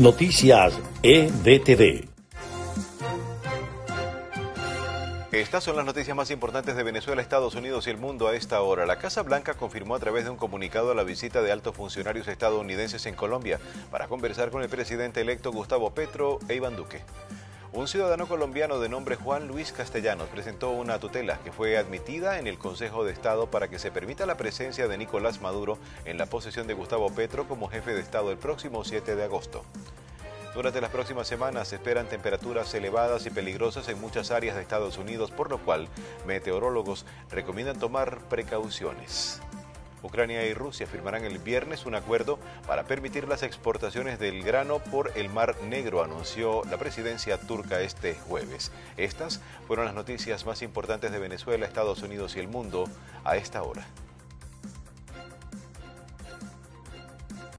Noticias EDTV. Estas son las noticias más importantes de Venezuela, Estados Unidos y el mundo a esta hora. La Casa Blanca confirmó a través de un comunicado la visita de altos funcionarios estadounidenses en Colombia para conversar con el presidente electo Gustavo Petro e Iván Duque. Un ciudadano colombiano de nombre Juan Luis Castellanos presentó una tutela que fue admitida en el Consejo de Estado para que se permita la presencia de Nicolás Maduro en la posesión de Gustavo Petro como jefe de Estado el próximo 7 de agosto. Durante las próximas semanas se esperan temperaturas elevadas y peligrosas en muchas áreas de Estados Unidos, por lo cual meteorólogos recomiendan tomar precauciones. Ucrania y Rusia firmarán el viernes un acuerdo para permitir las exportaciones del grano por el Mar Negro, anunció la presidencia turca este jueves. Estas fueron las noticias más importantes de Venezuela, Estados Unidos y el mundo a esta hora.